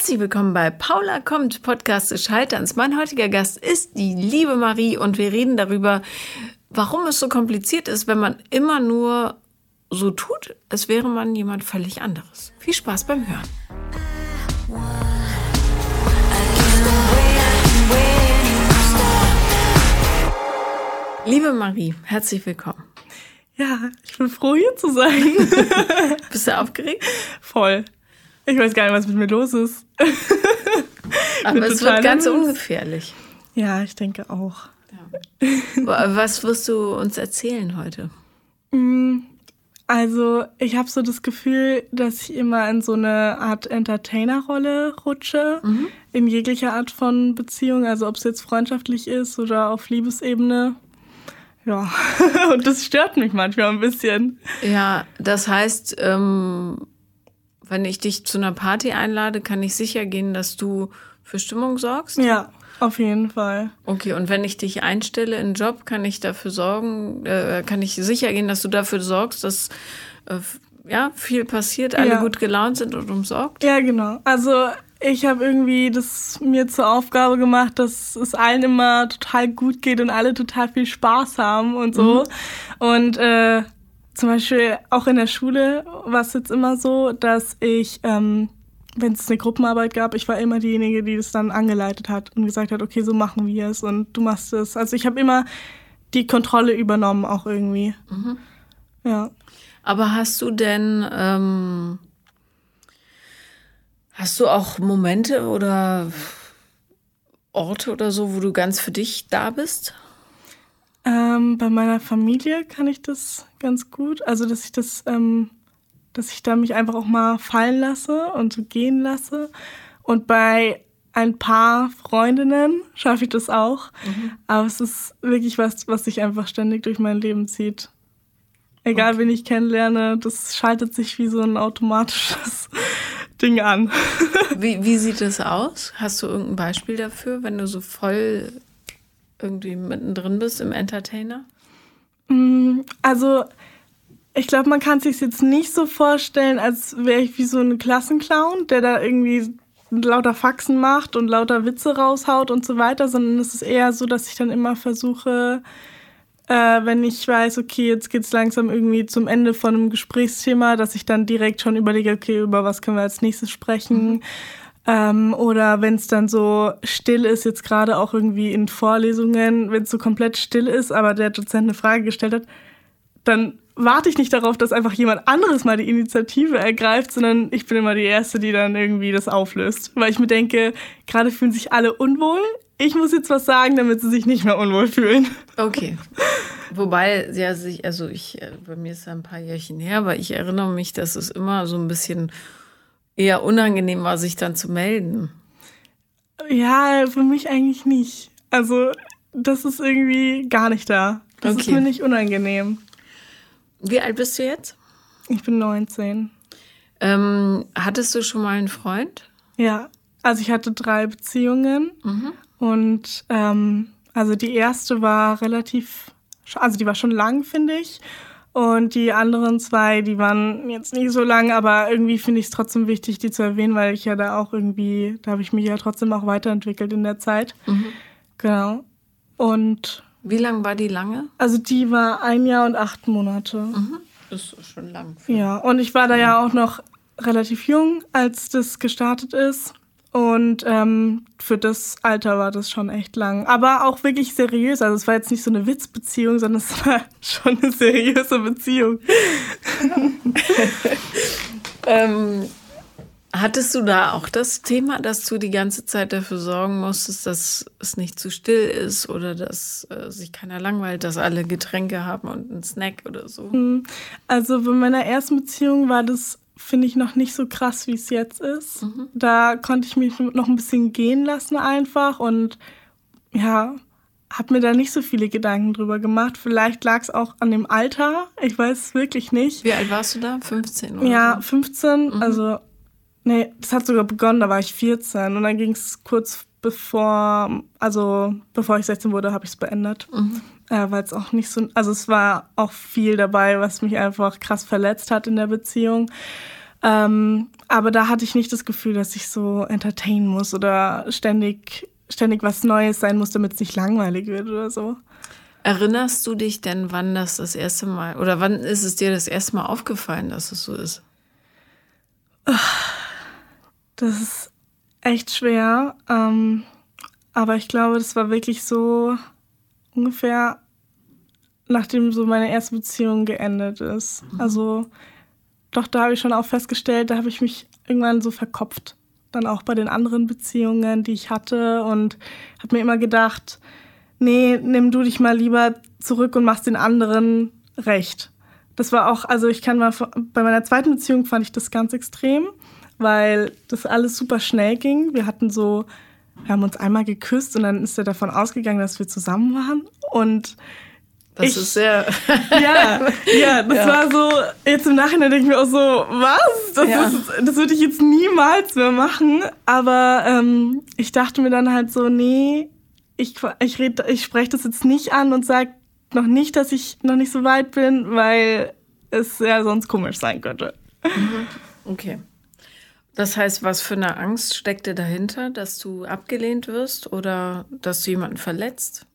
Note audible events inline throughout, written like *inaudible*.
Herzlich willkommen bei Paula kommt, Podcast des Scheiterns. Mein heutiger Gast ist die liebe Marie und wir reden darüber, warum es so kompliziert ist, wenn man immer nur so tut, als wäre man jemand völlig anderes. Viel Spaß beim Hören. Liebe Marie, herzlich willkommen. Ja, ich bin froh, hier zu sein. Bist du aufgeregt? Voll. Ich weiß gar nicht, was mit mir los ist. *laughs* Aber es wird ganz ungefährlich. Ja, ich denke auch. Ja. Was wirst du uns erzählen heute? Mm, also, ich habe so das Gefühl, dass ich immer in so eine Art Entertainer-Rolle rutsche, mhm. in jeglicher Art von Beziehung, also ob es jetzt freundschaftlich ist oder auf Liebesebene. Ja, *laughs* und das stört mich manchmal ein bisschen. Ja, das heißt, ähm, wenn ich dich zu einer Party einlade, kann ich sicher gehen, dass du für Stimmung sorgst? Ja, auf jeden Fall. Okay, und wenn ich dich einstelle in einen Job, kann ich dafür sorgen, äh, kann ich sicher gehen, dass du dafür sorgst, dass äh, ja, viel passiert, alle ja. gut gelaunt sind und umsorgt? Ja, genau. Also ich habe irgendwie das mir zur Aufgabe gemacht, dass es allen immer total gut geht und alle total viel Spaß haben und so. Mhm. Und äh, zum Beispiel auch in der Schule war es jetzt immer so, dass ich, ähm, wenn es eine Gruppenarbeit gab, ich war immer diejenige, die das dann angeleitet hat und gesagt hat, okay, so machen wir es und du machst es. Also ich habe immer die Kontrolle übernommen, auch irgendwie. Mhm. Ja. Aber hast du denn, ähm, hast du auch Momente oder Orte oder so, wo du ganz für dich da bist? Ähm, bei meiner Familie kann ich das ganz gut. Also, dass ich das, ähm, dass ich da mich einfach auch mal fallen lasse und so gehen lasse. Und bei ein paar Freundinnen schaffe ich das auch. Mhm. Aber es ist wirklich was, was sich einfach ständig durch mein Leben zieht. Egal, okay. wen ich kennenlerne, das schaltet sich wie so ein automatisches *laughs* Ding an. wie, wie sieht das aus? Hast du irgendein Beispiel dafür, wenn du so voll irgendwie mittendrin bist im Entertainer? Mm, also, ich glaube, man kann es sich jetzt nicht so vorstellen, als wäre ich wie so ein Klassenclown, der da irgendwie lauter Faxen macht und lauter Witze raushaut und so weiter, sondern es ist eher so, dass ich dann immer versuche, äh, wenn ich weiß, okay, jetzt geht es langsam irgendwie zum Ende von einem Gesprächsthema, dass ich dann direkt schon überlege, okay, über was können wir als nächstes sprechen. Mhm. Ähm, oder wenn es dann so still ist, jetzt gerade auch irgendwie in Vorlesungen, wenn es so komplett still ist, aber der Dozent eine Frage gestellt hat, dann warte ich nicht darauf, dass einfach jemand anderes mal die Initiative ergreift, sondern ich bin immer die Erste, die dann irgendwie das auflöst. Weil ich mir denke, gerade fühlen sich alle unwohl. Ich muss jetzt was sagen, damit sie sich nicht mehr unwohl fühlen. Okay. Wobei, ja, also ich, äh, bei mir ist ja ein paar Jährchen her, aber ich erinnere mich, dass es immer so ein bisschen eher unangenehm war, sich dann zu melden. Ja, für mich eigentlich nicht. Also, das ist irgendwie gar nicht da. Das okay. ist mir nicht unangenehm. Wie alt bist du jetzt? Ich bin 19. Ähm, hattest du schon mal einen Freund? Ja, also ich hatte drei Beziehungen mhm. und ähm, also die erste war relativ, also die war schon lang, finde ich. Und die anderen zwei, die waren jetzt nicht so lang, aber irgendwie finde ich es trotzdem wichtig, die zu erwähnen, weil ich ja da auch irgendwie, da habe ich mich ja trotzdem auch weiterentwickelt in der Zeit. Mhm. Genau. Und. Wie lang war die lange? Also die war ein Jahr und acht Monate. Mhm. Das ist schon lang. Ja, und ich war da ja auch noch relativ jung, als das gestartet ist. Und ähm, für das Alter war das schon echt lang. Aber auch wirklich seriös. Also es war jetzt nicht so eine Witzbeziehung, sondern es war *laughs* schon eine seriöse Beziehung. *laughs* ähm, hattest du da auch das Thema, dass du die ganze Zeit dafür sorgen musstest, dass es nicht zu still ist oder dass äh, sich keiner langweilt, dass alle Getränke haben und einen Snack oder so? Hm. Also bei meiner ersten Beziehung war das finde ich noch nicht so krass, wie es jetzt ist. Mhm. Da konnte ich mich noch ein bisschen gehen lassen einfach und ja, habe mir da nicht so viele Gedanken drüber gemacht. Vielleicht lag es auch an dem Alter. Ich weiß es wirklich nicht. Wie alt warst du da? 15 oder Ja, so? 15. Mhm. Also, nee, das hat sogar begonnen, da war ich 14. Und dann ging es kurz bevor, also bevor ich 16 wurde, habe ich es beendet. Mhm. Äh, Weil es auch nicht so, also es war auch viel dabei, was mich einfach krass verletzt hat in der Beziehung. Ähm, aber da hatte ich nicht das Gefühl, dass ich so entertainen muss oder ständig, ständig was Neues sein muss, damit es nicht langweilig wird oder so. Erinnerst du dich denn, wann das das erste Mal oder wann ist es dir das erste Mal aufgefallen, dass es so ist? Das ist echt schwer. Ähm, aber ich glaube, das war wirklich so ungefähr nachdem so meine erste Beziehung geendet ist. Mhm. Also doch, da habe ich schon auch festgestellt, da habe ich mich irgendwann so verkopft. Dann auch bei den anderen Beziehungen, die ich hatte und habe mir immer gedacht, nee, nimm du dich mal lieber zurück und machst den anderen recht. Das war auch, also ich kann mal, bei meiner zweiten Beziehung fand ich das ganz extrem, weil das alles super schnell ging. Wir hatten so, wir haben uns einmal geküsst und dann ist er davon ausgegangen, dass wir zusammen waren und das ich, ist sehr. *laughs* ja, ja, das ja. war so. Jetzt im Nachhinein denke ich mir auch so, was? Das, ja. das würde ich jetzt niemals mehr machen. Aber ähm, ich dachte mir dann halt so, nee, ich, ich, red, ich spreche das jetzt nicht an und sage noch nicht, dass ich noch nicht so weit bin, weil es ja sonst komisch sein könnte. Mhm. Okay. Das heißt, was für eine Angst steckt dir dahinter, dass du abgelehnt wirst oder dass du jemanden verletzt?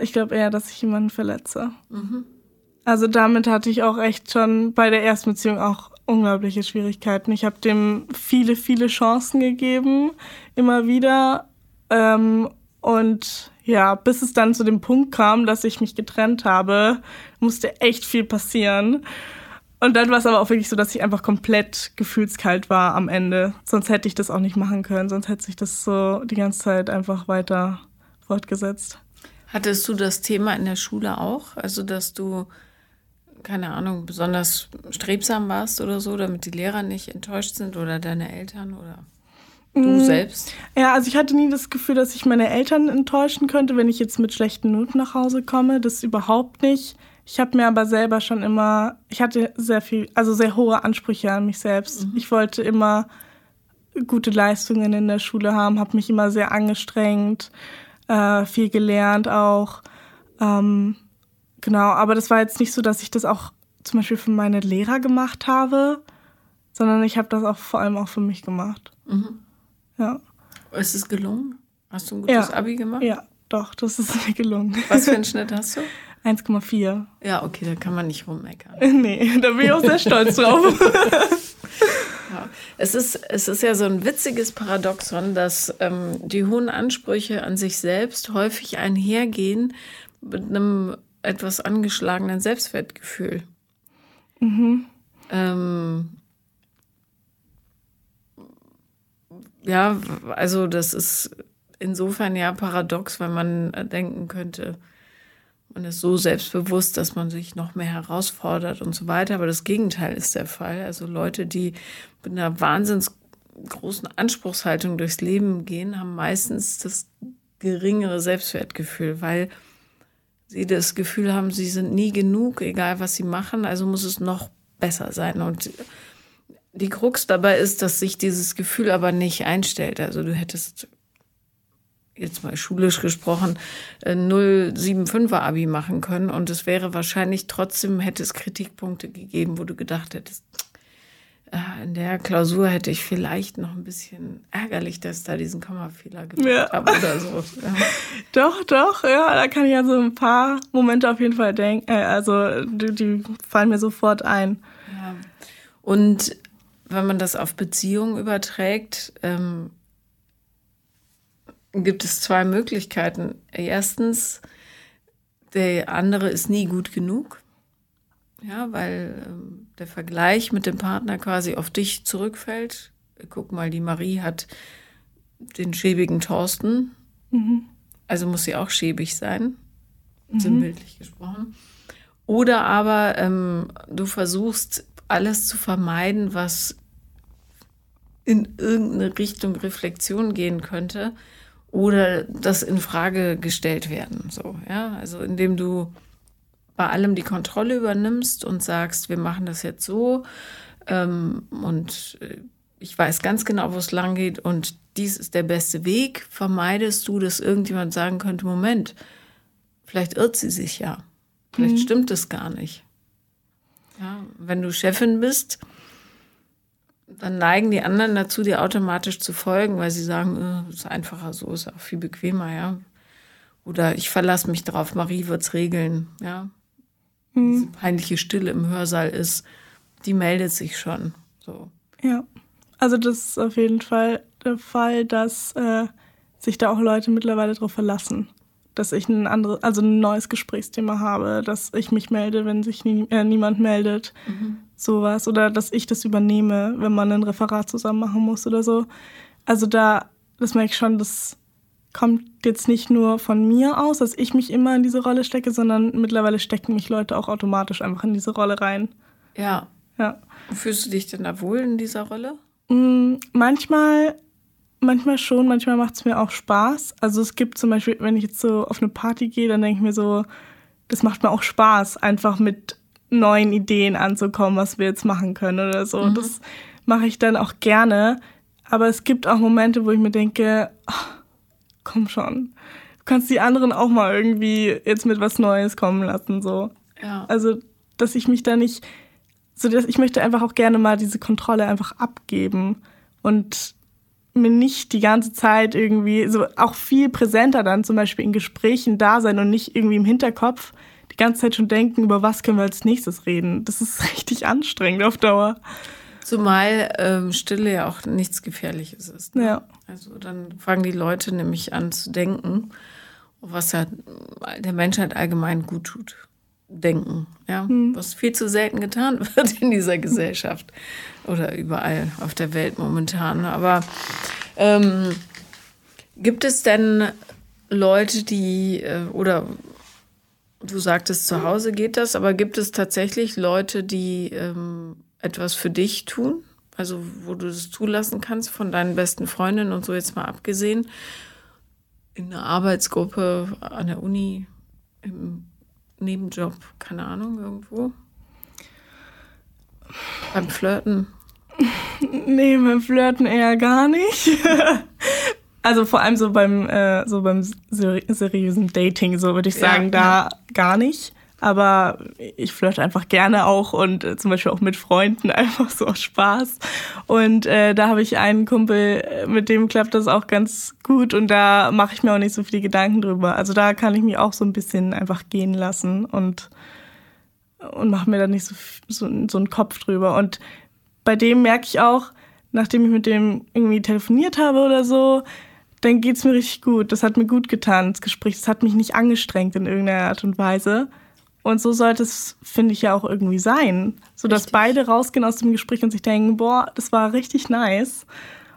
Ich glaube eher, dass ich jemanden verletze. Mhm. Also damit hatte ich auch echt schon bei der ersten Beziehung auch unglaubliche Schwierigkeiten. Ich habe dem viele, viele Chancen gegeben, immer wieder. Ähm, und ja, bis es dann zu dem Punkt kam, dass ich mich getrennt habe, musste echt viel passieren. Und dann war es aber auch wirklich so, dass ich einfach komplett gefühlskalt war am Ende. Sonst hätte ich das auch nicht machen können. Sonst hätte sich das so die ganze Zeit einfach weiter fortgesetzt. Hattest du das Thema in der Schule auch? Also, dass du, keine Ahnung, besonders strebsam warst oder so, damit die Lehrer nicht enttäuscht sind oder deine Eltern oder du mm. selbst? Ja, also ich hatte nie das Gefühl, dass ich meine Eltern enttäuschen könnte, wenn ich jetzt mit schlechten Noten nach Hause komme. Das überhaupt nicht. Ich habe mir aber selber schon immer, ich hatte sehr viel, also sehr hohe Ansprüche an mich selbst. Mhm. Ich wollte immer gute Leistungen in der Schule haben, habe mich immer sehr angestrengt äh, viel gelernt auch. Ähm, genau, aber das war jetzt nicht so, dass ich das auch zum Beispiel für meine Lehrer gemacht habe, sondern ich habe das auch vor allem auch für mich gemacht. Mhm. Ja. Ist es gelungen? Hast du ein gutes ja. Abi gemacht? Ja, doch, das ist *laughs* mir gelungen. Was für einen Schnitt hast du? 1,4. Ja, okay, da kann man nicht rummeckern. *laughs* nee, da bin ich auch sehr stolz drauf. *laughs* Ja. Es, ist, es ist ja so ein witziges Paradoxon, dass ähm, die hohen Ansprüche an sich selbst häufig einhergehen mit einem etwas angeschlagenen Selbstwertgefühl. Mhm. Ähm, ja, also das ist insofern ja paradox, weil man denken könnte, man ist so selbstbewusst, dass man sich noch mehr herausfordert und so weiter. Aber das Gegenteil ist der Fall. Also Leute, die mit einer wahnsinns großen Anspruchshaltung durchs Leben gehen, haben meistens das geringere Selbstwertgefühl, weil sie das Gefühl haben, sie sind nie genug, egal was sie machen, also muss es noch besser sein. Und die Krux dabei ist, dass sich dieses Gefühl aber nicht einstellt. Also du hättest jetzt mal schulisch gesprochen, 075er äh, Abi machen können. Und es wäre wahrscheinlich trotzdem, hätte es Kritikpunkte gegeben, wo du gedacht hättest, äh, in der Klausur hätte ich vielleicht noch ein bisschen ärgerlich, dass da diesen Kommafehler gemacht ja. habe oder so. *laughs* Ja. Doch, doch, ja, da kann ich ja so ein paar Momente auf jeden Fall denken. Äh, also die, die, fallen mir sofort ein. Ja. Und wenn man das auf Beziehungen überträgt, ähm, gibt es zwei Möglichkeiten. Erstens, der andere ist nie gut genug. Ja, weil ähm, der Vergleich mit dem Partner quasi auf dich zurückfällt. Guck mal, die Marie hat den schäbigen Thorsten. Mhm. Also muss sie auch schäbig sein, mhm. sinnbildlich gesprochen. Oder aber ähm, du versuchst alles zu vermeiden, was in irgendeine Richtung Reflexion gehen könnte oder das in Frage gestellt werden. So, ja, also indem du bei allem die Kontrolle übernimmst und sagst, wir machen das jetzt so ähm, und äh, ich weiß ganz genau, wo es lang geht und dies ist der beste Weg, vermeidest du, dass irgendjemand sagen könnte, Moment, vielleicht irrt sie sich ja, vielleicht mhm. stimmt es gar nicht. Ja, wenn du Chefin bist, dann neigen die anderen dazu, dir automatisch zu folgen, weil sie sagen, es äh, ist einfacher so, ist auch viel bequemer, ja. Oder ich verlasse mich drauf, Marie wird's regeln, ja. Mhm. Diese peinliche Stille im Hörsaal ist, die meldet sich schon. So. Ja. Also das ist auf jeden Fall der Fall, dass äh, sich da auch Leute mittlerweile darauf verlassen, dass ich ein anderes, also ein neues Gesprächsthema habe, dass ich mich melde, wenn sich nie, äh, niemand meldet, mhm. sowas oder dass ich das übernehme, wenn man ein Referat zusammen machen muss oder so. Also da, das merke ich schon, das kommt jetzt nicht nur von mir aus, dass ich mich immer in diese Rolle stecke, sondern mittlerweile stecken mich Leute auch automatisch einfach in diese Rolle rein. Ja. Ja. Fühlst du dich denn da wohl in dieser Rolle? Mm, manchmal manchmal schon, manchmal macht es mir auch Spaß. Also es gibt zum Beispiel, wenn ich jetzt so auf eine Party gehe, dann denke ich mir so, das macht mir auch Spaß, einfach mit neuen Ideen anzukommen, was wir jetzt machen können oder so. Mhm. Das mache ich dann auch gerne. Aber es gibt auch Momente, wo ich mir denke, ach, komm schon, du kannst die anderen auch mal irgendwie jetzt mit was Neues kommen lassen, so. Ja. Also, dass ich mich da nicht, so dass ich möchte einfach auch gerne mal diese Kontrolle einfach abgeben und mir nicht die ganze Zeit irgendwie, so auch viel präsenter dann zum Beispiel in Gesprächen da sein und nicht irgendwie im Hinterkopf die ganze Zeit schon denken, über was können wir als nächstes reden. Das ist *laughs* richtig anstrengend auf Dauer. Zumal ähm, Stille ja auch nichts Gefährliches ist. Ne? Ja. Also dann fangen die Leute nämlich an zu denken, was ja der Menschheit allgemein gut tut. Denken, ja, hm. was viel zu selten getan *laughs* wird in dieser Gesellschaft oder überall auf der Welt momentan. Aber ähm, gibt es denn Leute, die äh, oder du sagtest, zu Hause geht das, aber gibt es tatsächlich Leute, die ähm, etwas für dich tun? Also wo du das zulassen kannst von deinen besten Freundinnen und so jetzt mal abgesehen, in einer Arbeitsgruppe an der Uni, im Nebenjob, keine Ahnung, irgendwo? Beim Flirten? *laughs* Nee, beim Flirten eher gar nicht. *laughs* also vor allem so beim, äh, so beim seriösen Dating, so würde ich sagen, ja, da ja. gar nicht. Aber ich flirte einfach gerne auch und äh, zum Beispiel auch mit Freunden *laughs* einfach so aus Spaß. Und äh, da habe ich einen Kumpel, äh, mit dem klappt das auch ganz gut und da mache ich mir auch nicht so viele Gedanken drüber. Also da kann ich mich auch so ein bisschen einfach gehen lassen und und mache mir da nicht so, so, so einen Kopf drüber. Und bei dem merke ich auch, nachdem ich mit dem irgendwie telefoniert habe oder so, dann geht's mir richtig gut. Das hat mir gut getan, das Gespräch. Das hat mich nicht angestrengt in irgendeiner Art und Weise. Und so sollte es, finde ich, ja auch irgendwie sein. So dass beide rausgehen aus dem Gespräch und sich denken, boah, das war richtig nice.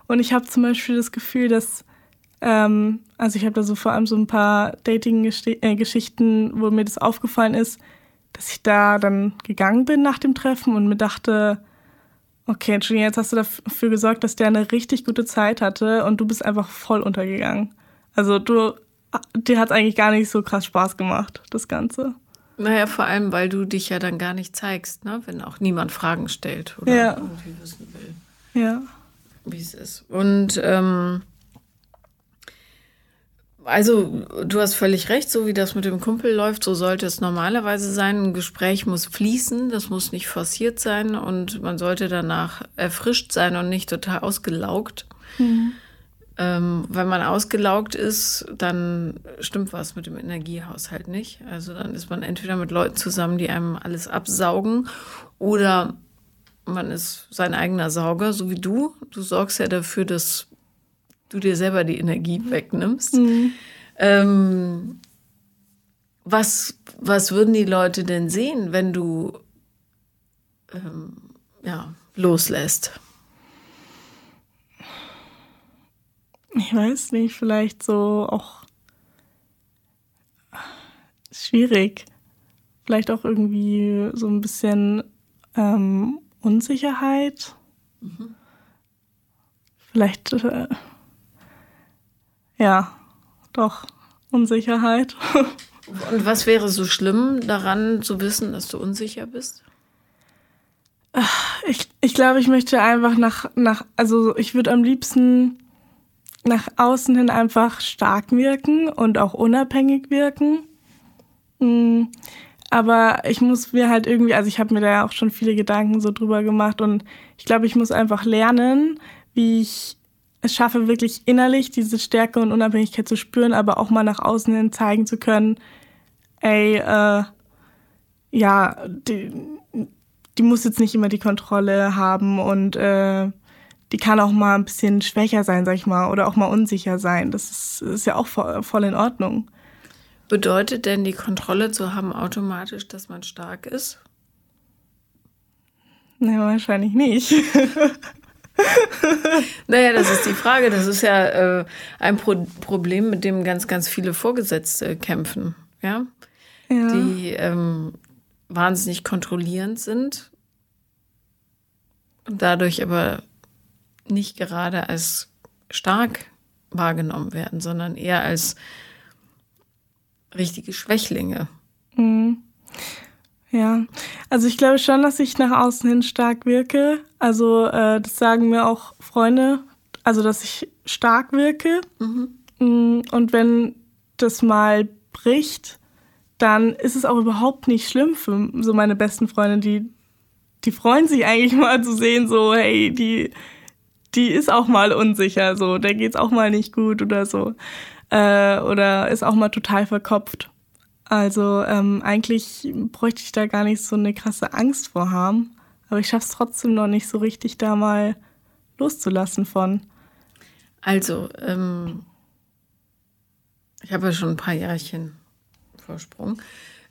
Und ich habe zum Beispiel das Gefühl, dass, ähm, also ich habe da so vor allem so ein paar Dating-Geschichten, wo mir das aufgefallen ist, dass ich da dann gegangen bin nach dem Treffen und mir dachte, okay, Julian, jetzt hast du dafür gesorgt, dass der eine richtig gute Zeit hatte und du bist einfach voll untergegangen. Also du, dir hat eigentlich gar nicht so krass Spaß gemacht, das Ganze. Naja, vor allem, weil du dich ja dann gar nicht zeigst, ne? wenn auch niemand Fragen stellt oder ja. irgendwie wissen will. Ja. Wie es ist. Und ähm, also, du hast völlig recht, so wie das mit dem Kumpel läuft, so sollte es normalerweise sein. Ein Gespräch muss fließen, das muss nicht forciert sein und man sollte danach erfrischt sein und nicht total ausgelaugt. Mhm. Ähm, wenn man ausgelaugt ist, dann stimmt was mit dem Energiehaushalt nicht. Also dann ist man entweder mit Leuten zusammen, die einem alles absaugen, oder man ist sein eigener Sauger, so wie du. Du sorgst ja dafür, dass du dir selber die Energie wegnimmst. Mhm. Ähm, was, was würden die Leute denn sehen, wenn du ähm, ja, loslässt? Ich weiß nicht, vielleicht so auch schwierig. Vielleicht auch irgendwie so ein bisschen ähm, Unsicherheit. Mhm. Vielleicht äh, ja, doch, Unsicherheit. *laughs* Und was wäre so schlimm daran zu wissen, dass du unsicher bist? Ich, ich glaube, ich möchte einfach nach, nach, also ich würde am liebsten nach außen hin einfach stark wirken und auch unabhängig wirken. Mm, Aber ich muss mir halt irgendwie, also ich habe mir da auch schon viele Gedanken so drüber gemacht und ich glaube, ich muss einfach lernen, wie ich es schaffe, wirklich innerlich diese Stärke und Unabhängigkeit zu spüren, aber auch mal nach außen hin zeigen zu können, ey, äh, ja, die, die muss jetzt nicht immer die Kontrolle haben und äh, die kann auch mal ein bisschen schwächer sein, sag ich mal, oder auch mal unsicher sein. Das ist, ist ja auch voll, voll in Ordnung. Bedeutet denn die Kontrolle zu haben automatisch, dass man stark ist? Nee, wahrscheinlich nicht. *laughs* naja, das ist die Frage. Das ist ja äh, ein Pro Problem, mit dem ganz, ganz viele Vorgesetzte kämpfen. Ja. ja. Die ähm, wahnsinnig kontrollierend sind und dadurch aber nicht gerade als stark wahrgenommen werden, sondern eher als richtige Schwächlinge. Mhm. Ja, also ich glaube schon, dass ich nach außen hin stark wirke. Also äh, das sagen mir auch Freunde, also dass ich stark wirke. Mhm. Mm, und wenn das mal bricht, dann ist es auch überhaupt nicht schlimm für so meine besten Freunde, die, die freuen sich eigentlich *laughs* mal zu sehen, so, hey, die, die ist auch mal unsicher, so, der geht's auch mal nicht gut oder so äh, oder ist auch mal total verkopft. Also ähm, eigentlich bräuchte ich da gar nicht so eine krasse Angst vor haben, aber ich schaffe es trotzdem noch nicht so richtig, da mal loszulassen von. Also, ähm, ich habe ja schon ein paar Jährchen Vorsprung.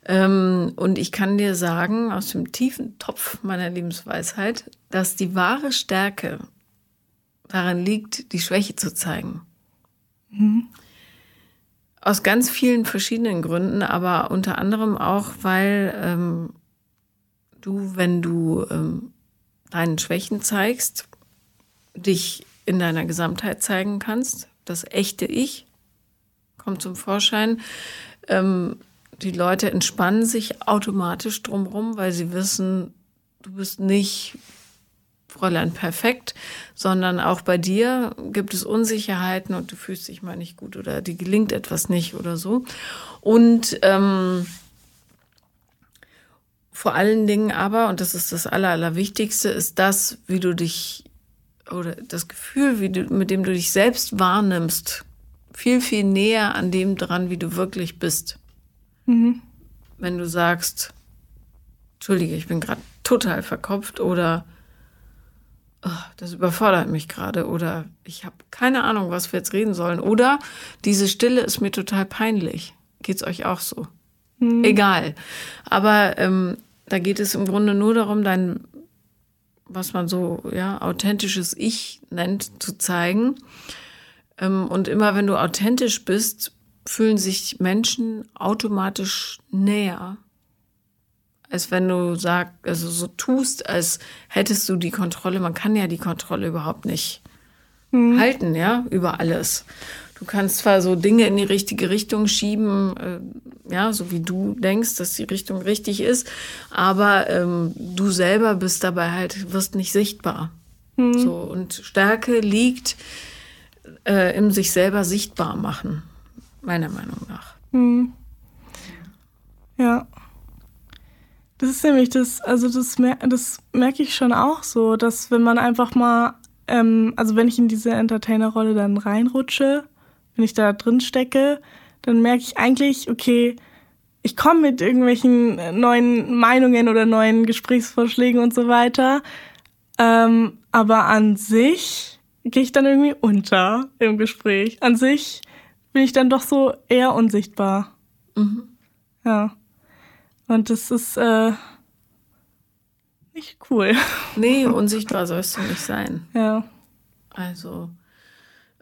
Ähm, und ich kann dir sagen, aus dem tiefen Topf meiner Lebensweisheit, dass die wahre Stärke darin liegt, die Schwäche zu zeigen. Mhm. Aus ganz vielen verschiedenen Gründen, aber unter anderem auch, weil ähm, du, wenn du ähm, deinen Schwächen zeigst, dich in deiner Gesamtheit zeigen kannst. Das echte Ich kommt zum Vorschein. Ähm, die Leute entspannen sich automatisch drumherum, weil sie wissen, du bist nicht Fräulein perfekt, sondern auch bei dir gibt es Unsicherheiten und du fühlst dich mal nicht gut oder dir gelingt etwas nicht oder so. Und ähm, vor allen Dingen aber, und das ist das Aller, Allerwichtigste, ist das, wie du dich oder das Gefühl, wie du, mit dem du dich selbst wahrnimmst, viel, viel näher an dem dran, wie du wirklich bist. Mhm. Wenn du sagst, Entschuldige, ich bin gerade total verkopft oder oh, das überfordert mich gerade oder ich habe keine Ahnung, was wir jetzt reden sollen oder diese Stille ist mir total peinlich. Geht's euch auch so? Mhm. Egal. Aber ähm, da geht es im Grunde nur darum, dein, was man so, ja, authentisches Ich nennt, zu zeigen. Ähm, und immer wenn du authentisch bist, fühlen sich Menschen automatisch näher als wenn du sagst, also so tust, als hättest du die Kontrolle. Man kann ja die Kontrolle überhaupt nicht mhm. halten, ja, über alles. Du kannst zwar so Dinge in die richtige Richtung schieben, äh, ja, so wie du denkst, dass die Richtung richtig ist, aber ähm, du selber bist dabei halt, wirst nicht sichtbar. Mhm. So, und Stärke liegt äh, im sich selber sichtbar machen, meiner Meinung nach. Mhm. Ja. Das ist nämlich das, also das, das merke ich schon auch so, dass wenn man einfach mal, ähm, also wenn ich in diese Entertainer-Rolle dann reinrutsche, wenn ich da drin stecke, dann merke ich eigentlich, okay, ich komme mit irgendwelchen neuen Meinungen oder neuen Gesprächsvorschlägen und so weiter. Ähm, aber an sich gehe ich dann irgendwie unter im Gespräch. An sich bin ich dann doch so eher unsichtbar. Mhm. Ja. Und das ist äh, nicht cool. *laughs* Nee, unsichtbar sollst du nicht sein. Ja. Also,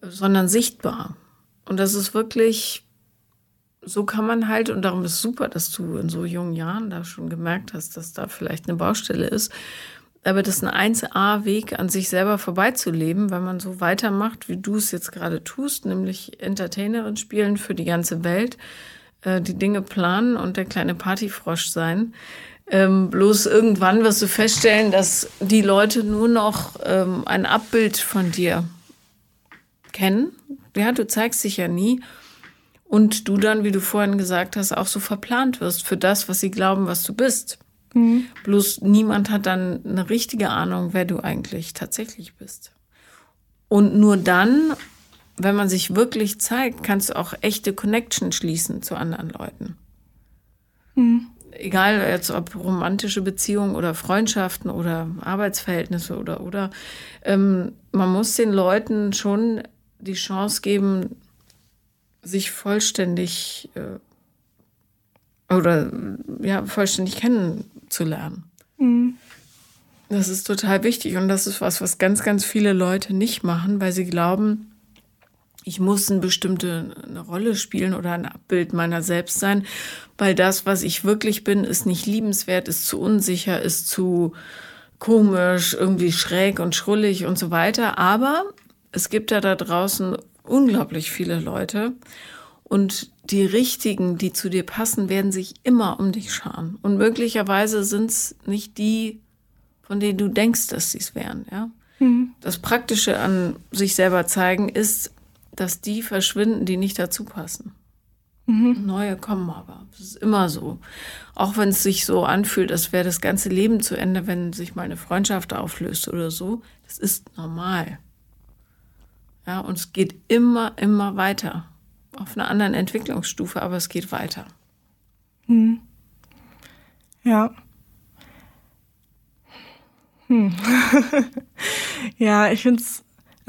sondern sichtbar. Und das ist wirklich, so kann man halt, und darum ist es super, dass du in so jungen Jahren da schon gemerkt hast, dass da vielleicht eine Baustelle ist. Aber das ist ein 1A-Weg, an sich selber vorbeizuleben, weil man so weitermacht, wie du es jetzt gerade tust, nämlich Entertainerin spielen für die ganze Welt äh, die Dinge planen und der kleine Partyfrosch sein. Ähm, bloß irgendwann wirst du feststellen, dass die Leute nur noch ähm, ein Abbild von dir kennen. Ja, du zeigst dich ja nie. Und du dann, wie du vorhin gesagt hast, auch so verplant wirst für das, was sie glauben, was du bist. Mhm. Bloß niemand hat dann eine richtige Ahnung, wer du eigentlich tatsächlich bist. Und nur dann, wenn man sich wirklich zeigt, kannst du auch echte Connection schließen zu anderen Leuten. Mhm. Egal jetzt ob romantische Beziehungen oder Freundschaften oder Arbeitsverhältnisse oder oder. Ähm, man muss den Leuten schon die Chance geben, sich vollständig äh, oder ja, vollständig kennenzulernen. Mhm. Das ist total wichtig und das ist was, was ganz, ganz viele Leute nicht machen, weil sie glauben, ich muss eine bestimmte eine Rolle spielen oder ein Abbild meiner selbst sein, weil das, was ich wirklich bin, ist nicht liebenswert, ist zu unsicher, ist zu komisch, irgendwie schräg und schrullig und so weiter. Aber es gibt ja da draußen unglaublich viele Leute und die richtigen, die zu dir passen, werden sich immer um dich scharen. Und möglicherweise sind es nicht die, von denen du denkst, dass sie es wären. Ja? Mhm. Das Praktische an sich selber zeigen ist, dass die verschwinden, die nicht dazu passen. Mhm. Neue kommen aber. Das ist immer so. Auch wenn es sich so anfühlt, als wäre das ganze Leben zu Ende, wenn sich mal eine Freundschaft auflöst oder so. Das ist normal. Ja, und es geht immer, immer weiter auf einer anderen Entwicklungsstufe, aber es geht weiter. Hm. Ja. Hm. *laughs* ja, ich finde es,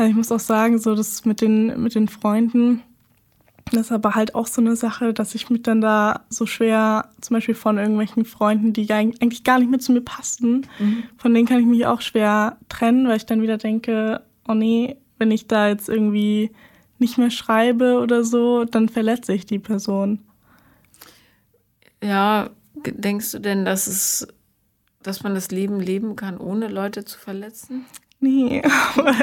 ich muss auch sagen, so das mit den, mit den Freunden, das ist aber halt auch so eine Sache, dass ich mich dann da so schwer, zum Beispiel von irgendwelchen Freunden, die eigentlich gar nicht mehr zu mir passen, mhm. von denen kann ich mich auch schwer trennen, weil ich dann wieder denke, oh nee, wenn ich da jetzt irgendwie nicht mehr schreibe oder so, dann verletze ich die Person. Ja, denkst du denn, dass es, dass man das Leben leben kann, ohne Leute zu verletzen? Nee, *laughs* aber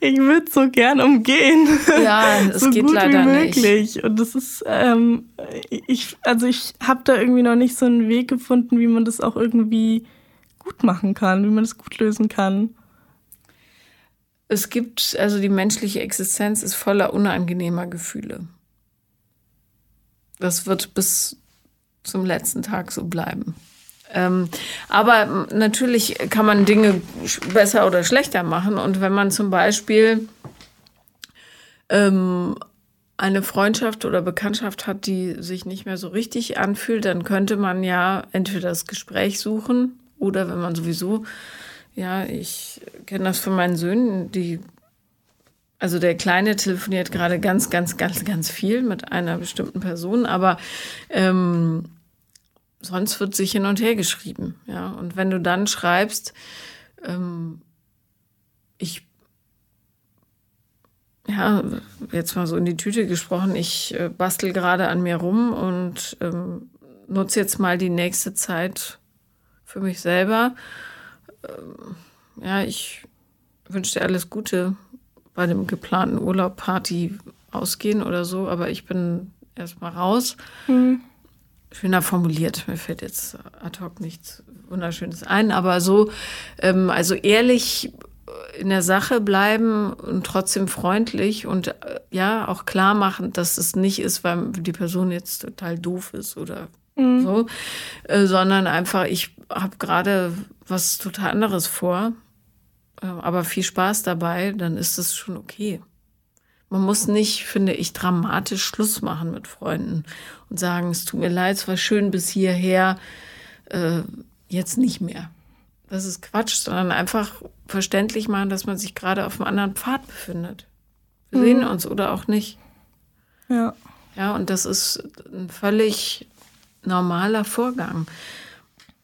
ich würde so gern umgehen. Ja, *laughs* es so geht gut leider wie möglich. Nicht. Und das ist, ähm, ich, also ich habe da irgendwie noch nicht so einen Weg gefunden, wie man das auch irgendwie gut machen kann, wie man das gut lösen kann es gibt, also die menschliche Existenz ist voller unangenehmer Gefühle. Das wird bis zum letzten Tag so bleiben. Ähm, aber natürlich kann man Dinge besser oder schlechter machen. Und wenn man zum Beispiel ähm, eine Freundschaft oder Bekanntschaft hat, die sich nicht mehr so richtig anfühlt, dann könnte man ja entweder das Gespräch suchen oder wenn man sowieso ja, ich kenne das von meinen Söhnen, die also der Kleine telefoniert gerade ganz, ganz, ganz, ganz viel mit einer bestimmten Person, aber ähm, sonst wird sich hin und her geschrieben. Ja, und wenn du dann schreibst, ähm, ich, ja, jetzt mal so in die Tüte gesprochen, ich äh, bastel gerade an mir rum und ähm, nutze jetzt mal die nächste Zeit für mich selber ähm, ja, ich wünsche dir alles Gute bei dem geplanten Urlaub, Party, Ausgehen oder so, aber ich bin erstmal raus. Mhm. Schöner formuliert, mir fällt jetzt ad hoc nichts Wunderschönes ein, aber so, ähm, also ehrlich in der Sache bleiben und trotzdem freundlich und äh, ja, auch klar machen, dass es nicht ist, weil die Person jetzt total doof ist oder mhm. so, äh, sondern einfach, ich habe gerade was total anderes vor, äh, aber viel Spaß dabei, dann ist es schon okay. Man muss nicht, finde ich, dramatisch Schluss machen mit Freunden und sagen, es tut mir leid, es war schön bis hierher, äh, jetzt nicht mehr. Das ist Quatsch, sondern einfach verständlich machen, dass man sich gerade auf einem anderen Pfad befindet. Wir mhm. sehen uns oder auch nicht. Ja. Ja, und das ist ein völlig normaler Vorgang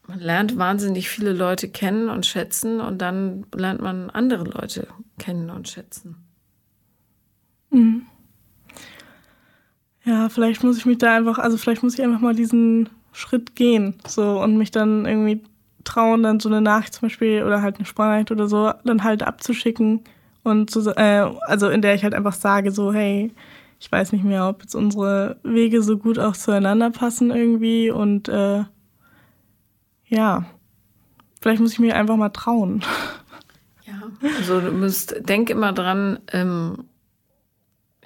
man lernt wahnsinnig viele Leute kennen und schätzen und dann lernt man andere Leute kennen und schätzen. Mhm. Ja, vielleicht muss ich mich da einfach, also vielleicht muss ich einfach mal diesen Schritt gehen, so und mich dann irgendwie trauen, dann so eine Nachricht zum Beispiel oder halt eine Sprachnachricht oder so, dann halt abzuschicken und so, äh, also in der ich halt einfach sage so, hey, ich weiß nicht mehr, ob jetzt unsere Wege so gut auch zueinander passen irgendwie und äh, ja, vielleicht muss ich mir einfach mal trauen. Ja, also du musst, denk immer dran, ähm,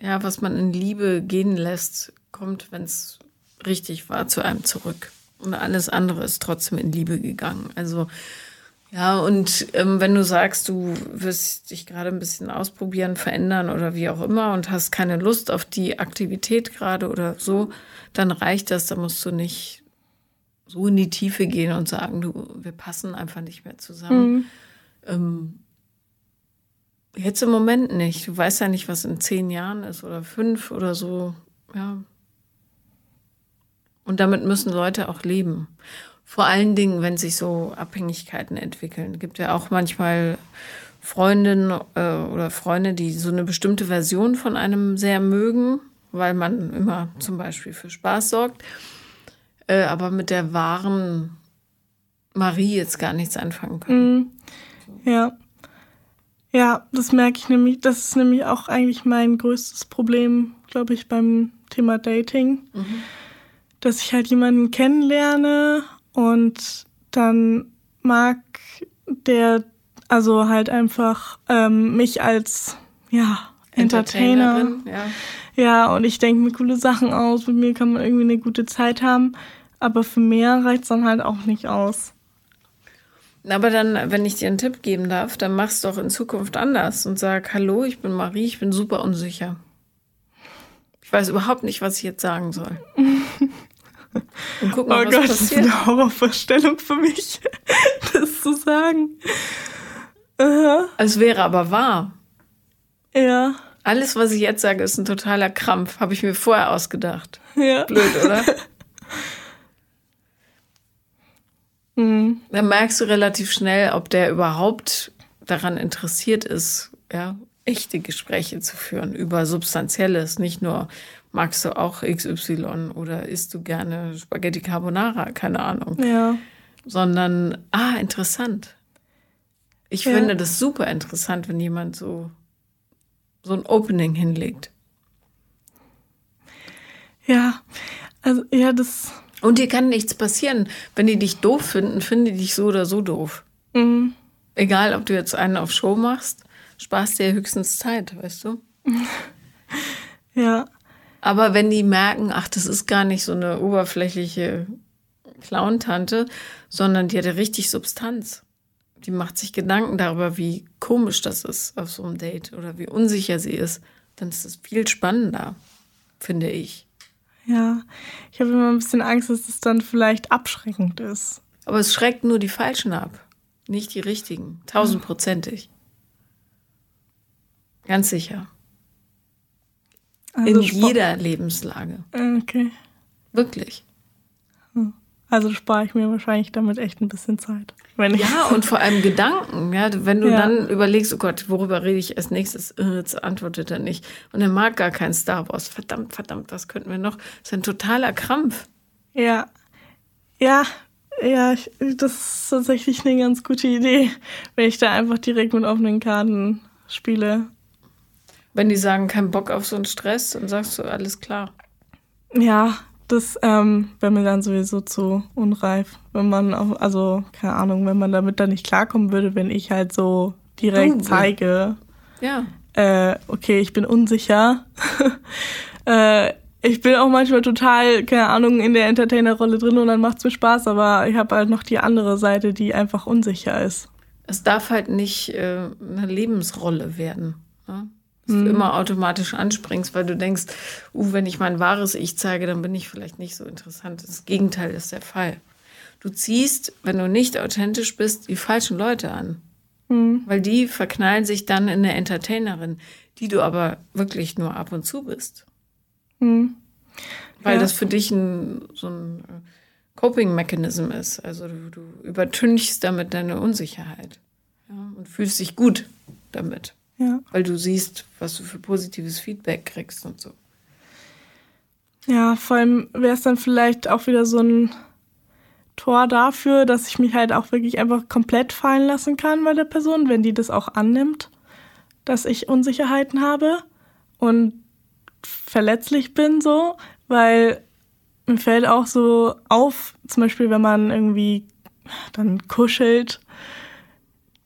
ja, was man in Liebe gehen lässt, kommt, wenn es richtig war, zu einem zurück. Und alles andere ist trotzdem in Liebe gegangen. Also ja, und ähm, wenn du sagst, du wirst dich gerade ein bisschen ausprobieren, verändern oder wie auch immer und hast keine Lust auf die Aktivität gerade oder so, dann reicht das. Da musst du nicht so in die Tiefe gehen und sagen, du, wir passen einfach nicht mehr zusammen. Mhm. Ähm, jetzt im Moment nicht. Du weißt ja nicht, was in zehn Jahren ist oder fünf oder so. Ja. Und damit müssen Leute auch leben. Vor allen Dingen, wenn sich so Abhängigkeiten entwickeln. Es gibt ja auch manchmal Freundinnen äh, oder Freunde, die so eine bestimmte Version von einem sehr mögen, weil man immer zum Beispiel für Spaß sorgt, äh, aber mit der wahren Marie jetzt gar nichts anfangen können. Mhm. Ja. Ja, das merke ich nämlich. Das ist nämlich auch eigentlich mein größtes Problem, glaube ich, beim Thema Dating. Mhm. Dass ich halt jemanden kennenlerne und dann mag der also halt einfach ähm, mich als ja Entertainer. Ja. ja, und ich denke mir coole Sachen aus. Mit mir kann man irgendwie eine gute Zeit haben. Aber für mehr reicht es dann halt auch nicht aus. Aber dann, wenn ich dir einen Tipp geben darf, dann mach's doch in Zukunft anders und sag, hallo, ich bin Marie, ich bin super unsicher. Ich weiß überhaupt nicht, was ich jetzt sagen soll. *laughs* Und guck mal, oh was Gott, passiert. das ist eine Horrorvorstellung für mich, *laughs* das zu sagen. Uh Es wäre aber wahr. Ja. Alles, was ich jetzt sage, ist ein totaler Krampf. Habe ich mir vorher ausgedacht. Ja. Blöd, oder? *laughs* mhm. Dann merkst du relativ schnell, ob der überhaupt daran interessiert ist, ja, echte Gespräche zu führen über Substanzielles, nicht nur magst du auch XY oder isst du gerne Spaghetti Carbonara, keine Ahnung. Ja. Sondern, ah, interessant. Ich ja. finde das super interessant, wenn jemand so, so ein Opening hinlegt. Ja, also, ja, das. Und dir kann nichts passieren. Wenn die dich doof finden, finden die dich so oder so doof. Mhm. Egal, ob du jetzt einen auf Show machst, sparst dir höchstens Zeit, weißt du? *laughs* ja. Aber wenn die merken, ach, das ist gar nicht so eine oberflächliche Clown-Tante, sondern die hat ja richtig Substanz. Die macht sich Gedanken darüber, wie komisch das ist auf so einem Date oder wie unsicher sie ist, dann ist das viel spannender, finde ich. Ja, ich habe immer ein bisschen Angst, dass es dann vielleicht abschreckend ist. Aber es schreckt nur die Falschen ab, nicht die richtigen. Tausendprozentig. Ganz sicher. Also in jeder Lebenslage. Okay. Wirklich. Hm. Also spare ich mir wahrscheinlich damit echt ein bisschen Zeit. ja, und vor allem Gedanken. Ja, wenn du ja. dann überlegst, oh Gott, worüber rede ich als nächstes? Äh, jetzt antwortet er nicht. Und er mag gar kein Star Wars. Verdammt, verdammt, was könnten wir noch? Das ist ein totaler Krampf. Ja. Ja, ja, das ist tatsächlich eine ganz gute Idee, wenn ich da einfach direkt mit offenen Karten spiele. Wenn die sagen, kein Bock auf so einen Stress, dann sagst du, alles klar. Ja, das ähm, wäre mir dann sowieso zu unreif. Wenn man, auch, also, keine Ahnung, wenn man damit dann nicht klarkommen würde, wenn ich halt so direkt du, zeige, ja. Äh, okay, ich bin unsicher. *laughs* äh, ich bin auch manchmal total, keine Ahnung, in der Entertainer-Rolle drin und dann macht es mir Spaß, aber ich habe halt noch die andere Seite, die einfach unsicher ist. Es darf halt nicht äh, eine Lebensrolle werden. Ja? Dass mhm. du immer automatisch anspringst, weil du denkst, uh, wenn ich mein wahres Ich zeige, dann bin ich vielleicht nicht so interessant. Das Gegenteil ist der Fall. Du ziehst, wenn du nicht authentisch bist, die falschen Leute an. Mhm. Weil die verknallen sich dann in eine Entertainerin, die du aber wirklich nur ab und zu bist. Mhm. Weil ja. das für dich ein, so ein äh, Coping-Mechanism ist. Also du, du übertünchst damit deine Unsicherheit ja, und fühlst dich gut damit. Ja. Weil du siehst, was du für positives Feedback kriegst und so. Ja, vor allem wäre es dann vielleicht auch wieder so ein Tor dafür, dass ich mich halt auch wirklich einfach komplett fallen lassen kann bei der Person, wenn die das auch annimmt, dass ich Unsicherheiten habe und verletzlich bin so, weil mir fällt auch so auf, zum Beispiel, wenn man irgendwie dann kuschelt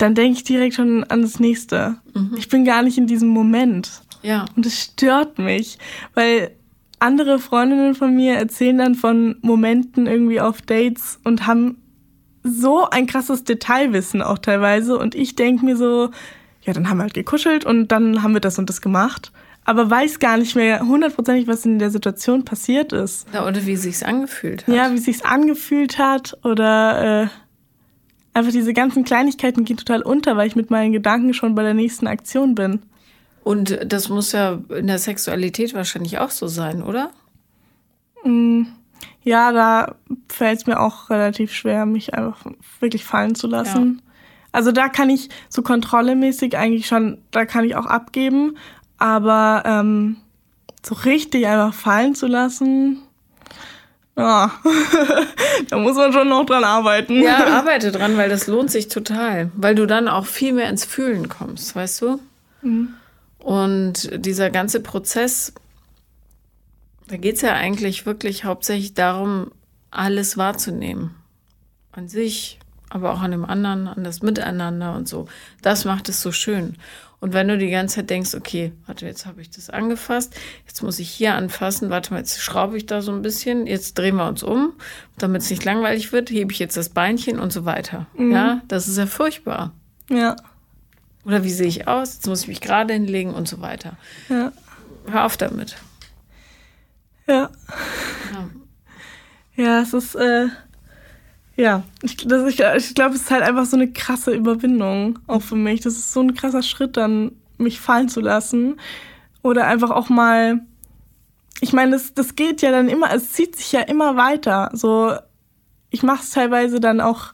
dann denke ich direkt schon an das nächste. Mhm. Ich bin gar nicht in diesem Moment. Ja. Und es stört mich, weil andere Freundinnen von mir erzählen dann von Momenten irgendwie auf Dates und haben so ein krasses Detailwissen auch teilweise. Und ich denke mir so, ja, dann haben wir halt gekuschelt und dann haben wir das und das gemacht. Aber weiß gar nicht mehr hundertprozentig, was in der Situation passiert ist. Ja, oder wie sich's angefühlt hat. Ja, wie sich's angefühlt hat oder äh, einfach diese ganzen Kleinigkeiten gehen total unter, weil ich mit meinen Gedanken schon bei der nächsten Aktion bin. Und das muss ja in der Sexualität wahrscheinlich auch so sein, oder? Mm, ja, da fällt es mir auch relativ schwer, mich einfach wirklich fallen zu lassen. Ja. Also da kann ich so kontrollemäßig eigentlich schon, da kann ich auch abgeben, aber ähm, so richtig einfach fallen zu lassen, ja, *laughs* da muss man schon noch dran arbeiten. Ja, arbeite dran, weil das lohnt sich total, weil du dann auch viel mehr ins Fühlen kommst, weißt du? Mhm. Und dieser ganze Prozess, da geht es ja eigentlich wirklich hauptsächlich darum, alles wahrzunehmen. An sich, aber auch an dem anderen, an das Miteinander und so. Das macht es so schön. Und wenn du die ganze Zeit denkst, okay, warte, jetzt habe ich das angefasst, jetzt muss ich hier anfassen, warte mal, jetzt schraube ich da so ein bisschen, jetzt drehen wir uns um, damit es nicht langweilig wird, hebe ich jetzt das Beinchen und so weiter. Mhm. Ja, das ist ja furchtbar. Ja. Oder wie sehe ich aus? Jetzt muss ich mich gerade hinlegen und so weiter. Ja. Hör auf damit. Ja. Ja, ja es ist, äh, ja, ich, ich, ich glaube, es ist halt einfach so eine krasse Überwindung, auch für mich. Das ist so ein krasser Schritt, dann mich fallen zu lassen. Oder einfach auch mal, ich meine, das, das geht ja dann immer, es zieht sich ja immer weiter. So, ich mache es teilweise dann auch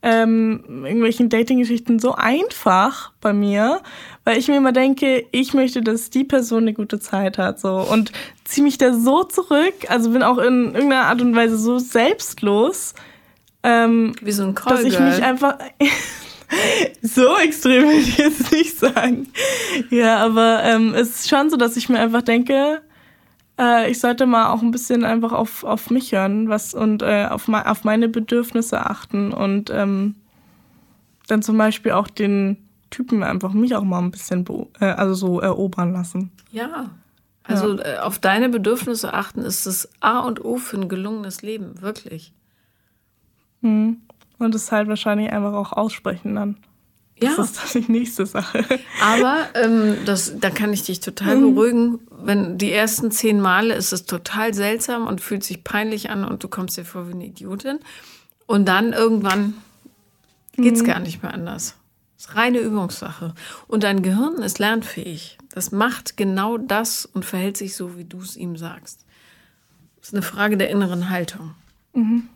ähm, irgendwelchen Dating-Geschichten so einfach bei mir, weil ich mir immer denke, ich möchte, dass die Person eine gute Zeit hat, so und ziehe mich da so zurück, also bin auch in irgendeiner Art und Weise so selbstlos, ähm, wie so ein Call dass ich mich einfach *laughs* so extrem will ich jetzt nicht sagen, ja, aber ähm, es ist schon so, dass ich mir einfach denke, äh, ich sollte mal auch ein bisschen einfach auf, auf mich hören was, und äh, auf, auf meine Bedürfnisse achten und ähm, dann zum Beispiel auch den Typen einfach mich auch mal ein bisschen äh, also so erobern lassen. Ja. Also ja. Äh, auf deine Bedürfnisse achten ist das A und O für ein gelungenes Leben, wirklich. Mhm. Und es halt wahrscheinlich einfach auch aussprechen dann. Ja. Das ist dann die nächste Sache. *laughs* Aber ähm, das, da kann ich dich total mhm. beruhigen. Wenn die ersten zehn Male ist es total seltsam und fühlt sich peinlich an und du kommst dir vor wie eine Idiotin. Und dann irgendwann geht es mhm. gar nicht mehr anders. Das ist reine Übungssache. Und dein Gehirn ist lernfähig. Das macht genau das und verhält sich so, wie du es ihm sagst. Das ist eine Frage der inneren Haltung. Mhm.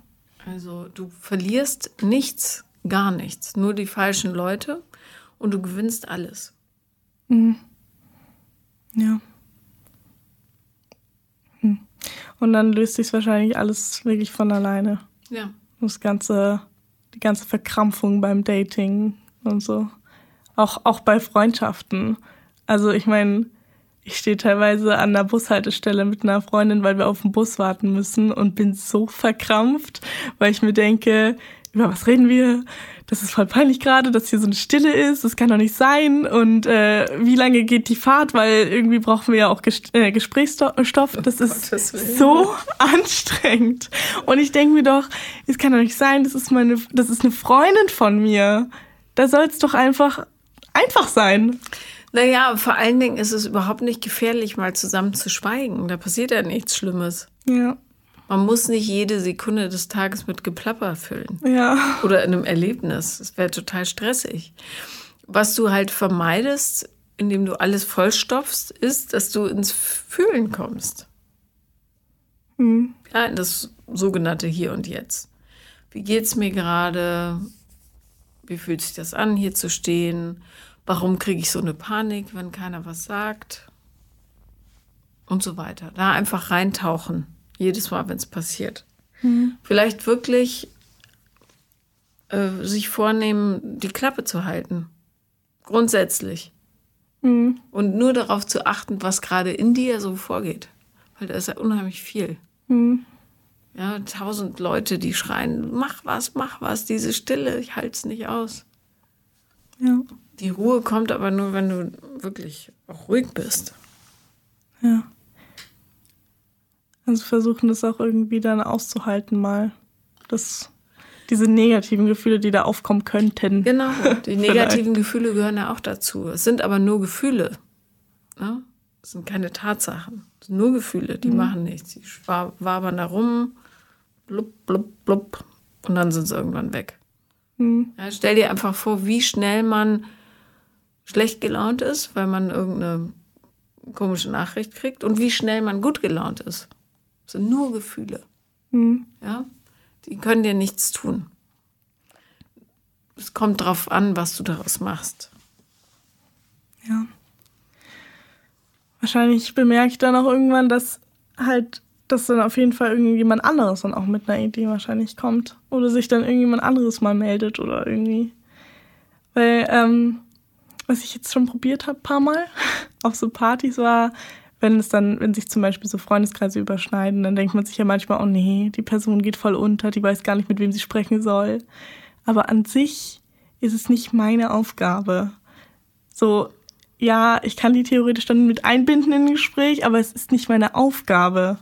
Also du verlierst nichts gar nichts, nur die falschen Leute und du gewinnst alles. Mhm. Ja. Hm. Und dann löst sich wahrscheinlich alles wirklich von alleine. Ja. Das ganze, die ganze Verkrampfung beim Dating und so. Auch, auch bei Freundschaften. Also ich meine, ich stehe teilweise an der Bushaltestelle mit einer Freundin, weil wir auf den Bus warten müssen und bin so verkrampft, weil ich mir denke, über was reden wir? Das ist voll peinlich gerade, dass hier so eine Stille ist. Das kann doch nicht sein. Und äh, wie lange geht die Fahrt? Weil irgendwie brauchen wir ja auch Ges äh, Gesprächsstoff. Das oh ist so *laughs* anstrengend. Und ich denke mir doch, es kann doch nicht sein. Das ist meine, das ist eine Freundin von mir. Da soll es doch einfach einfach sein. Naja, vor allen Dingen ist es überhaupt nicht gefährlich, mal zusammen zu schweigen. Da passiert ja nichts Schlimmes. Ja. Man muss nicht jede Sekunde des Tages mit Geplapper füllen. Ja. Oder in einem Erlebnis. Das wäre total stressig. Was du halt vermeidest, indem du alles vollstopfst, ist, dass du ins Fühlen kommst. Mhm. Ja, in das sogenannte Hier und Jetzt. Wie geht's mir gerade? Wie fühlt sich das an, hier zu stehen? Warum kriege ich so eine Panik, wenn keiner was sagt? Und so weiter. Da einfach reintauchen. Jedes Mal, wenn es passiert. Mhm. Vielleicht wirklich äh, sich vornehmen, die Klappe zu halten. Grundsätzlich. Mhm. Und nur darauf zu achten, was gerade in dir so vorgeht. Weil da ist ja unheimlich viel. Mhm. Ja, tausend Leute, die schreien, mach was, mach was, diese Stille, ich halte es nicht aus. Ja. Die Ruhe kommt aber nur, wenn du wirklich auch ruhig bist. Ja. Also versuchen das auch irgendwie dann auszuhalten mal. Das, diese negativen Gefühle, die da aufkommen könnten. Genau, *laughs* die negativen Gefühle gehören ja auch dazu. Es sind aber nur Gefühle. Ne? Es sind keine Tatsachen. Es sind nur Gefühle, die mhm. machen nichts. Die wabern da rum, blub, blub, blub, und dann sind sie irgendwann weg. Mhm. Ja, stell dir einfach vor, wie schnell man schlecht gelaunt ist, weil man irgendeine komische Nachricht kriegt und wie schnell man gut gelaunt ist. Das sind nur Gefühle. Mhm. Ja? Die können dir nichts tun. Es kommt darauf an, was du daraus machst. Ja. Wahrscheinlich bemerke ich dann auch irgendwann, dass halt, dass dann auf jeden Fall irgendjemand anderes dann auch mit einer Idee wahrscheinlich kommt. Oder sich dann irgendjemand anderes mal meldet oder irgendwie. Weil, ähm, was ich jetzt schon probiert habe, paar Mal, *laughs* auf so Partys war, wenn es dann, wenn sich zum Beispiel so Freundeskreise überschneiden, dann denkt man sich ja manchmal, oh nee, die Person geht voll unter, die weiß gar nicht, mit wem sie sprechen soll. Aber an sich ist es nicht meine Aufgabe. So, ja, ich kann die theoretisch dann mit einbinden in ein Gespräch, aber es ist nicht meine Aufgabe.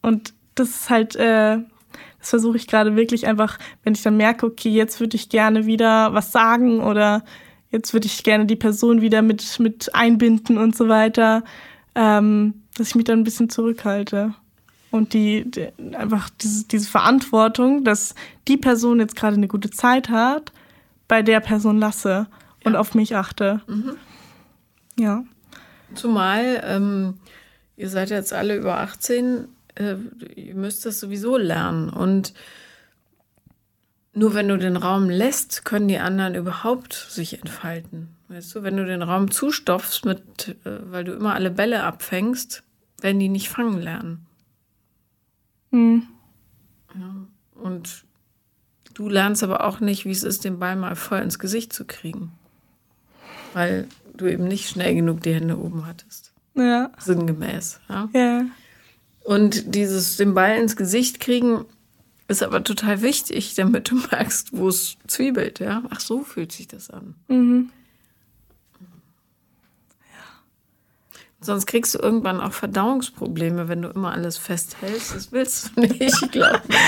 Und das ist halt, äh, das versuche ich gerade wirklich einfach, wenn ich dann merke, okay, jetzt würde ich gerne wieder was sagen oder jetzt würde ich gerne die Person wieder mit, mit einbinden und so weiter, ähm, dass ich mich dann ein bisschen zurückhalte. Und die, die einfach diese, diese Verantwortung, dass die Person jetzt gerade eine gute Zeit hat, bei der Person lasse und ja. auf mich achte. Mhm. Ja. Zumal ähm, ihr seid jetzt alle über 18, äh, ihr müsst das sowieso lernen. Und nur wenn du den Raum lässt, können die anderen überhaupt sich entfalten. Weißt du, wenn du den Raum zustopfst, mit, äh, weil du immer alle Bälle abfängst, werden die nicht fangen lernen. Mhm. Ja, und du lernst aber auch nicht, wie es ist, den Ball mal voll ins Gesicht zu kriegen. Weil du eben nicht schnell genug die Hände oben hattest. Ja. Sinngemäß. Ja. ja. Und dieses den Ball ins Gesicht kriegen ist aber total wichtig, damit du *laughs* merkst, wo es zwiebelt, ja. Ach, so fühlt sich das an. Mhm. Ja. Sonst kriegst du irgendwann auch Verdauungsprobleme, wenn du immer alles festhältst. Das willst du nicht, glaube ich. *laughs*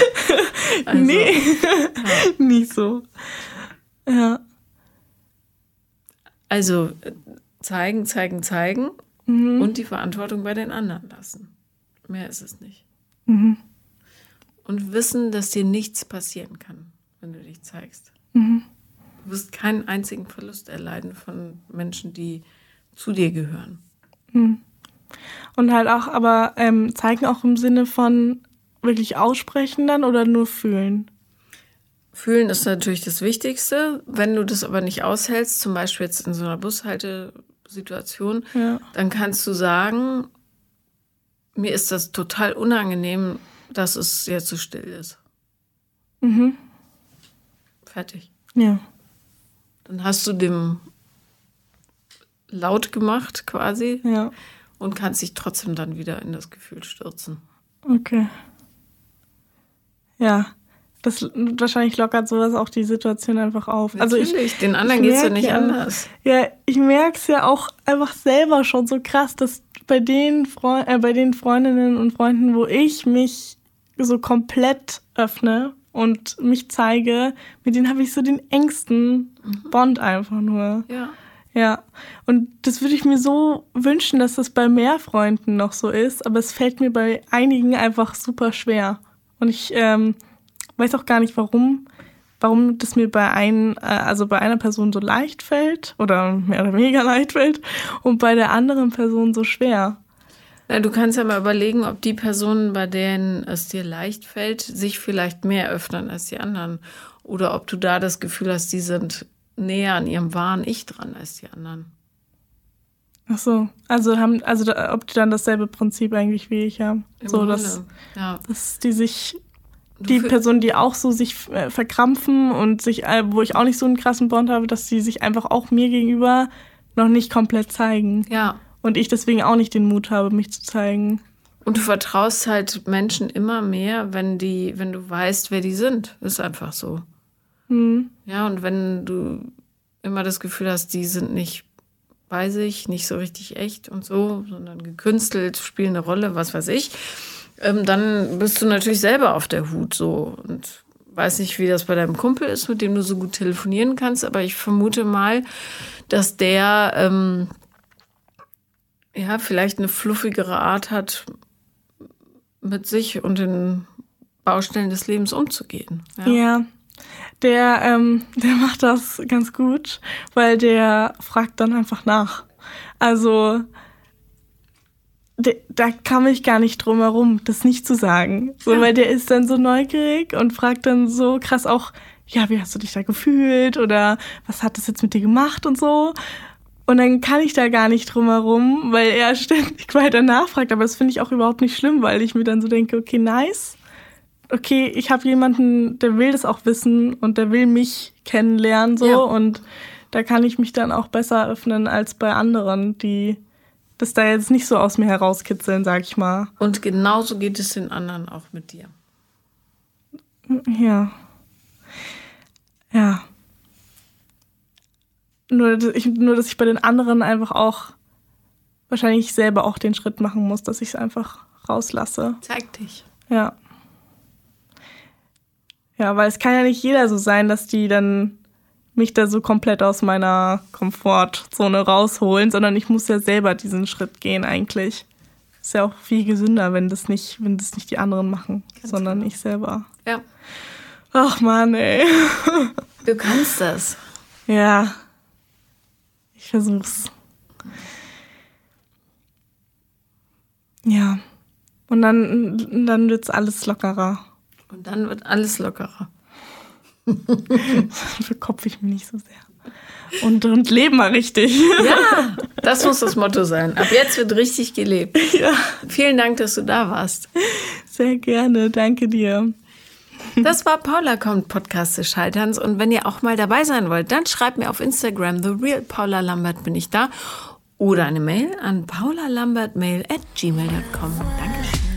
Also, nee, ja. nicht so. Ja. Also zeigen, zeigen, zeigen mhm. und die Verantwortung bei den anderen lassen. Mehr ist es nicht. Mhm und wissen, dass dir nichts passieren kann, wenn du dich zeigst. Mhm. Du wirst keinen einzigen Verlust erleiden von Menschen, die zu dir gehören. Mhm. Und halt auch, aber ähm, zeigen auch im Sinne von wirklich aussprechen dann oder nur fühlen? Fühlen ist natürlich das Wichtigste. Wenn du das aber nicht aushältst, zum Beispiel jetzt in so einer Bushaltesituation, ja. dann kannst du sagen, mir ist das total unangenehm, dass es jetzt so still ist. Mhm. Fertig. Ja. Dann hast du dem laut gemacht quasi. Ja. Und kannst dich trotzdem dann wieder in das Gefühl stürzen. Okay. Ja. Das wahrscheinlich lockert sowas auch die Situation einfach auf. Natürlich, also ich, den anderen geht es ja nicht ja, anders. Ja, ich merke es ja auch einfach selber schon so krass, dass bei den, Freund, äh, bei den Freundinnen und Freunden, wo ich mich so komplett öffne und mich zeige, mit denen habe ich so den engsten mhm. Bond einfach nur. Ja. Ja. Und das würde ich mir so wünschen, dass das bei mehr Freunden noch so ist, aber es fällt mir bei einigen einfach super schwer. Und ich ähm, weiß auch gar nicht, warum, warum das mir bei ein, äh, also bei einer Person so leicht fällt oder mehr oder weniger *laughs* leicht fällt und bei der anderen Person so schwer. Na, du kannst ja mal überlegen, ob die Personen, bei denen es dir leicht fällt, sich vielleicht mehr öffnen als die anderen. Oder ob du da das Gefühl hast, die sind näher an ihrem wahren Ich dran als die anderen. Ach so, also haben, also ob die dann dasselbe Prinzip eigentlich wie ich haben. Im so, dass, ja. dass die sich, die Personen, die auch so sich äh, verkrampfen und sich, äh, wo ich auch nicht so einen krassen Bond habe, dass die sich einfach auch mir gegenüber noch nicht komplett zeigen. Ja, und ich deswegen auch nicht den Mut habe, mich zu zeigen. Und du vertraust halt Menschen immer mehr, wenn die, wenn du weißt, wer die sind. Ist einfach so. Mhm. Ja, und wenn du immer das Gefühl hast, die sind nicht bei sich, nicht so richtig echt und so, sondern gekünstelt, spielen eine Rolle, was weiß ich, ähm, dann bist du natürlich selber auf der Hut so und weiß nicht, wie das bei deinem Kumpel ist, mit dem du so gut telefonieren kannst, aber ich vermute mal, dass der ähm, ja vielleicht eine fluffigere Art hat, mit sich und den Baustellen des Lebens umzugehen. Ja, ja der, ähm, *laughs* der macht das ganz gut, weil der fragt dann einfach nach. Also da kam ich gar nicht drum herum, das nicht zu sagen. So, ja. weil der ist dann so neugierig und fragt dann so krass auch, ja, wie hast du dich da gefühlt oder was hat das jetzt mit dir gemacht und so. Und dann kann ich da gar nicht drum herum, weil er ständig *laughs* weiter nachfragt. Aber das finde ich auch überhaupt nicht schlimm, weil ich mir dann so denke, okay, nice. Okay, ich habe jemanden, der will das auch wissen und der will mich kennenlernen so ja. und da kann ich mich dann auch besser öffnen als bei anderen, die das da jetzt nicht so aus mir herauskitzeln, sag ich mal. Und genauso geht es den anderen auch mit dir. Ja. Ja. Nur, dass ich, nur, dass ich bei den anderen einfach auch wahrscheinlich selber auch den Schritt machen muss, dass ich es einfach rauslasse. Zeig dich. Ja. Ja, weil es kann ja nicht jeder so sein, dass die dann mich da so komplett aus meiner Komfortzone rausholen, sondern ich muss ja selber diesen Schritt gehen eigentlich. Ist ja auch viel gesünder, wenn das nicht, wenn das nicht die anderen machen, Ganz sondern genau. ich selber. Ja. Ach man, ey. Du kannst das. Ja. Ich versuch's. Ja. Und dann, dann wird's alles lockerer. Und dann wird alles lockerer. *laughs* Verkopfe ich mich nicht so sehr. Und, und leben mal richtig. Ja, das muss das Motto sein. Ab jetzt wird richtig gelebt. *laughs* Ja. Vielen Dank, dass du da warst. Sehr gerne, danke dir. Das war Paula kommt Podcast des Scheiterns und wenn ihr auch mal dabei sein wollt, dann schreibt mir auf Instagram The Real Paula Lambert bin ich da oder eine Mail an paulalambertmail at gmail.com. Dankeschön.